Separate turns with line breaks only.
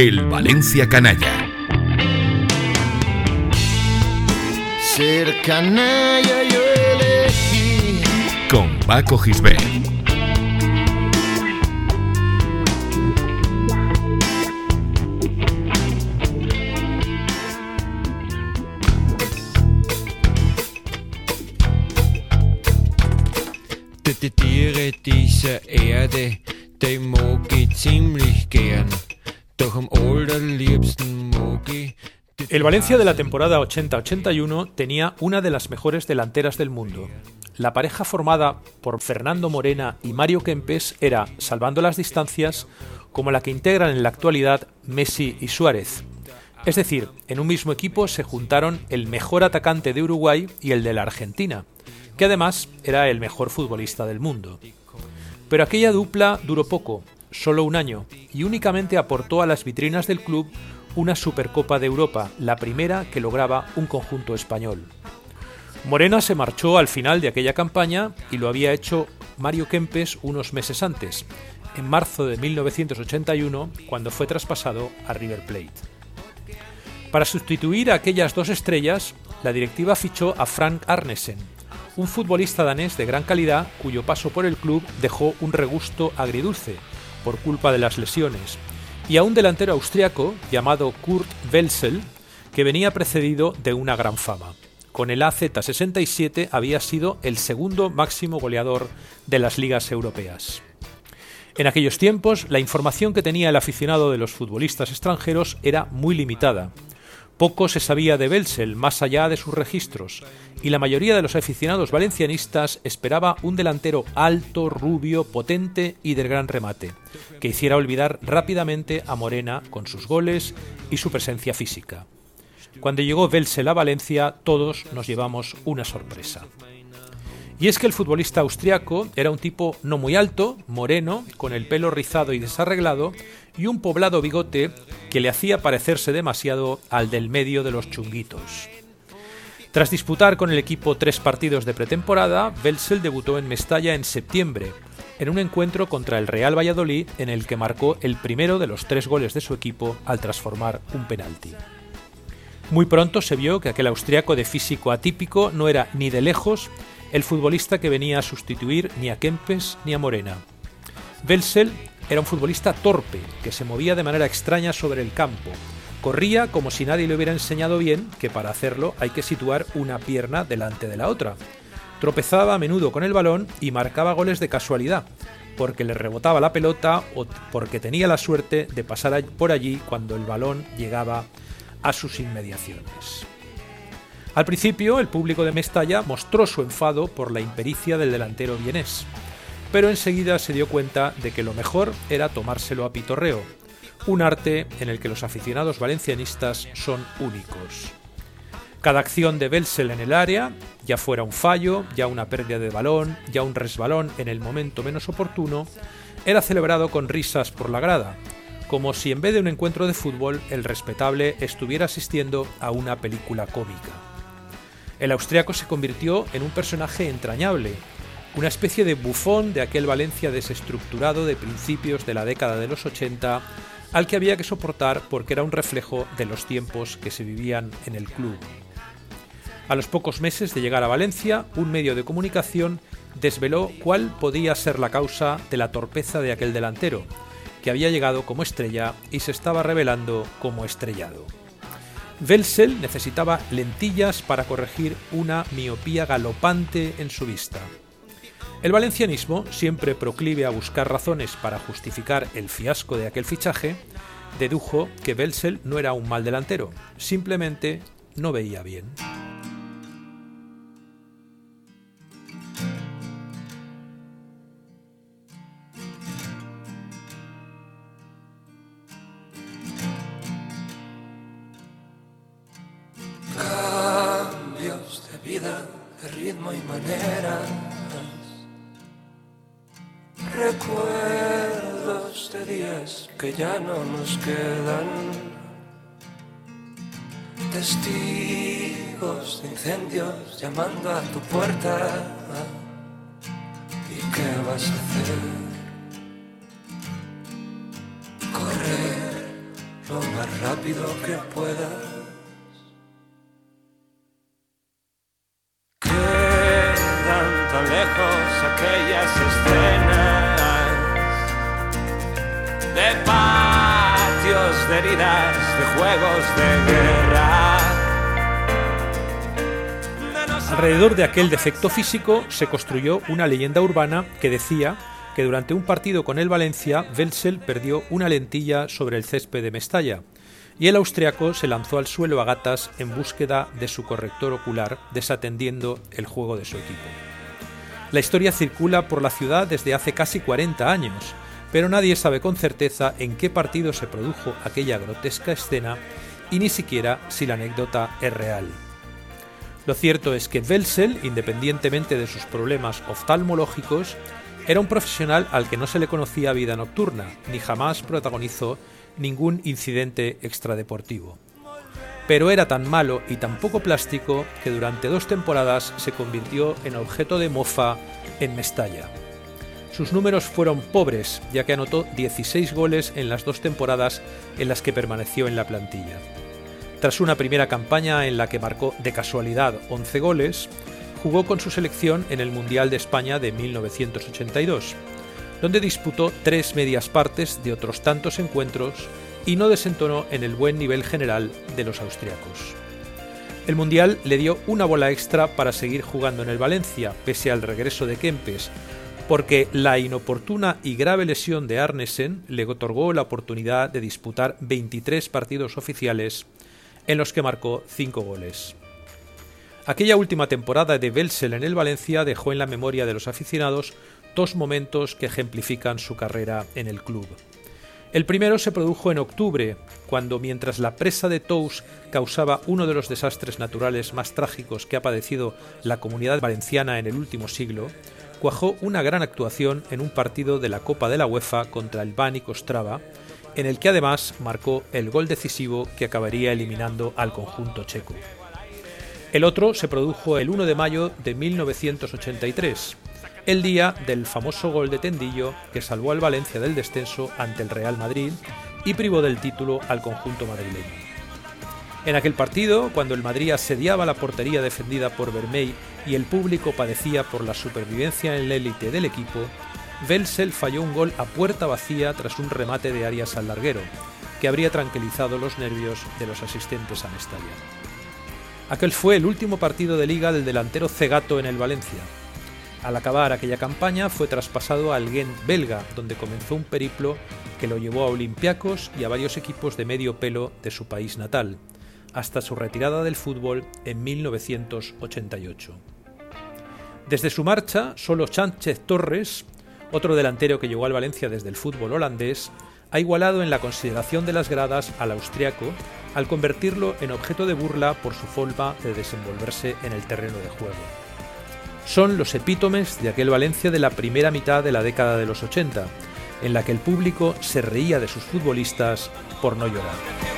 El Valencia Canalla.
Ser canalla yo elegí.
Con Paco Gisbert.
Die Tiere dieser Erde, die mag ich ziemlich gern. Doch am allerliebsten mag ich
El Valencia de la temporada 80-81 tenía una de las mejores delanteras del mundo. La pareja formada por Fernando Morena y Mario Kempes era, salvando las distancias, como la que integran en la actualidad Messi y Suárez. Es decir, en un mismo equipo se juntaron el mejor atacante de Uruguay y el de la Argentina, que además era el mejor futbolista del mundo. Pero aquella dupla duró poco, solo un año, y únicamente aportó a las vitrinas del club una Supercopa de Europa, la primera que lograba un conjunto español. Morena se marchó al final de aquella campaña y lo había hecho Mario Kempes unos meses antes, en marzo de 1981, cuando fue traspasado a River Plate. Para sustituir a aquellas dos estrellas, la directiva fichó a Frank Arnesen, un futbolista danés de gran calidad cuyo paso por el club dejó un regusto agridulce por culpa de las lesiones y a un delantero austriaco llamado Kurt Welsel, que venía precedido de una gran fama. Con el AZ67 había sido el segundo máximo goleador de las ligas europeas. En aquellos tiempos, la información que tenía el aficionado de los futbolistas extranjeros era muy limitada. Poco se sabía de Welsel más allá de sus registros, y la mayoría de los aficionados valencianistas esperaba un delantero alto, rubio, potente y del gran remate, que hiciera olvidar rápidamente a Morena con sus goles y su presencia física. Cuando llegó Welsel a Valencia, todos nos llevamos una sorpresa. Y es que el futbolista austriaco era un tipo no muy alto, moreno, con el pelo rizado y desarreglado, y un poblado bigote que le hacía parecerse demasiado al del medio de los chunguitos. Tras disputar con el equipo tres partidos de pretemporada, Welsel debutó en Mestalla en septiembre, en un encuentro contra el Real Valladolid en el que marcó el primero de los tres goles de su equipo al transformar un penalti. Muy pronto se vio que aquel austriaco de físico atípico no era ni de lejos el futbolista que venía a sustituir ni a Kempes ni a Morena. Welsel era un futbolista torpe, que se movía de manera extraña sobre el campo. Corría como si nadie le hubiera enseñado bien que para hacerlo hay que situar una pierna delante de la otra. Tropezaba a menudo con el balón y marcaba goles de casualidad, porque le rebotaba la pelota o porque tenía la suerte de pasar por allí cuando el balón llegaba a sus inmediaciones. Al principio, el público de Mestalla mostró su enfado por la impericia del delantero vienés, pero enseguida se dio cuenta de que lo mejor era tomárselo a pitorreo, un arte en el que los aficionados valencianistas son únicos. Cada acción de Belsel en el área, ya fuera un fallo, ya una pérdida de balón, ya un resbalón en el momento menos oportuno, era celebrado con risas por la grada, como si en vez de un encuentro de fútbol el respetable estuviera asistiendo a una película cómica. El austriaco se convirtió en un personaje entrañable, una especie de bufón de aquel Valencia desestructurado de principios de la década de los 80, al que había que soportar porque era un reflejo de los tiempos que se vivían en el club. A los pocos meses de llegar a Valencia, un medio de comunicación desveló cuál podía ser la causa de la torpeza de aquel delantero, que había llegado como estrella y se estaba revelando como estrellado. Welsel necesitaba lentillas para corregir una miopía galopante en su vista. El valencianismo, siempre proclive a buscar razones para justificar el fiasco de aquel fichaje, dedujo que Welsel no era un mal delantero, simplemente no veía bien.
Ritmo y maneras. Recuerdos de días que ya no nos quedan. Testigos de incendios llamando a tu puerta. ¿Y qué vas a hacer? Correr lo más rápido que puedas.
Alrededor de aquel defecto físico se construyó una leyenda urbana que decía que durante un partido con el Valencia, Welsel perdió una lentilla sobre el césped de Mestalla y el austriaco se lanzó al suelo a gatas en búsqueda de su corrector ocular, desatendiendo el juego de su equipo. La historia circula por la ciudad desde hace casi 40 años, pero nadie sabe con certeza en qué partido se produjo aquella grotesca escena y ni siquiera si la anécdota es real. Lo cierto es que Welsel, independientemente de sus problemas oftalmológicos, era un profesional al que no se le conocía vida nocturna, ni jamás protagonizó ningún incidente extradeportivo. Pero era tan malo y tan poco plástico que durante dos temporadas se convirtió en objeto de mofa en Mestalla. Sus números fueron pobres, ya que anotó 16 goles en las dos temporadas en las que permaneció en la plantilla. Tras una primera campaña en la que marcó de casualidad 11 goles, jugó con su selección en el Mundial de España de 1982, donde disputó tres medias partes de otros tantos encuentros y no desentonó en el buen nivel general de los austriacos. El Mundial le dio una bola extra para seguir jugando en el Valencia, pese al regreso de Kempes, porque la inoportuna y grave lesión de Arnesen le otorgó la oportunidad de disputar 23 partidos oficiales en los que marcó 5 goles. Aquella última temporada de Belsel en el Valencia dejó en la memoria de los aficionados dos momentos que ejemplifican su carrera en el club. El primero se produjo en octubre, cuando mientras la presa de Tous causaba uno de los desastres naturales más trágicos que ha padecido la comunidad valenciana en el último siglo, cuajó una gran actuación en un partido de la Copa de la UEFA contra el Bani Kostrava, en el que además marcó el gol decisivo que acabaría eliminando al conjunto checo. El otro se produjo el 1 de mayo de 1983, el día del famoso gol de Tendillo que salvó al Valencia del descenso ante el Real Madrid y privó del título al conjunto madrileño. En aquel partido, cuando el Madrid asediaba la portería defendida por Vermey y el público padecía por la supervivencia en la élite del equipo, Welsel falló un gol a puerta vacía tras un remate de Arias al larguero, que habría tranquilizado los nervios de los asistentes a Mestalla. Aquel fue el último partido de liga del delantero Cegato en el Valencia, al acabar aquella campaña fue traspasado al Gent belga, donde comenzó un periplo que lo llevó a Olympiacos y a varios equipos de medio pelo de su país natal, hasta su retirada del fútbol en 1988. Desde su marcha, solo Sánchez Torres, otro delantero que llegó al Valencia desde el fútbol holandés, ha igualado en la consideración de las gradas al austriaco al convertirlo en objeto de burla por su forma de desenvolverse en el terreno de juego son los epítomes de aquel Valencia de la primera mitad de la década de los 80, en la que el público se reía de sus futbolistas por no llorar.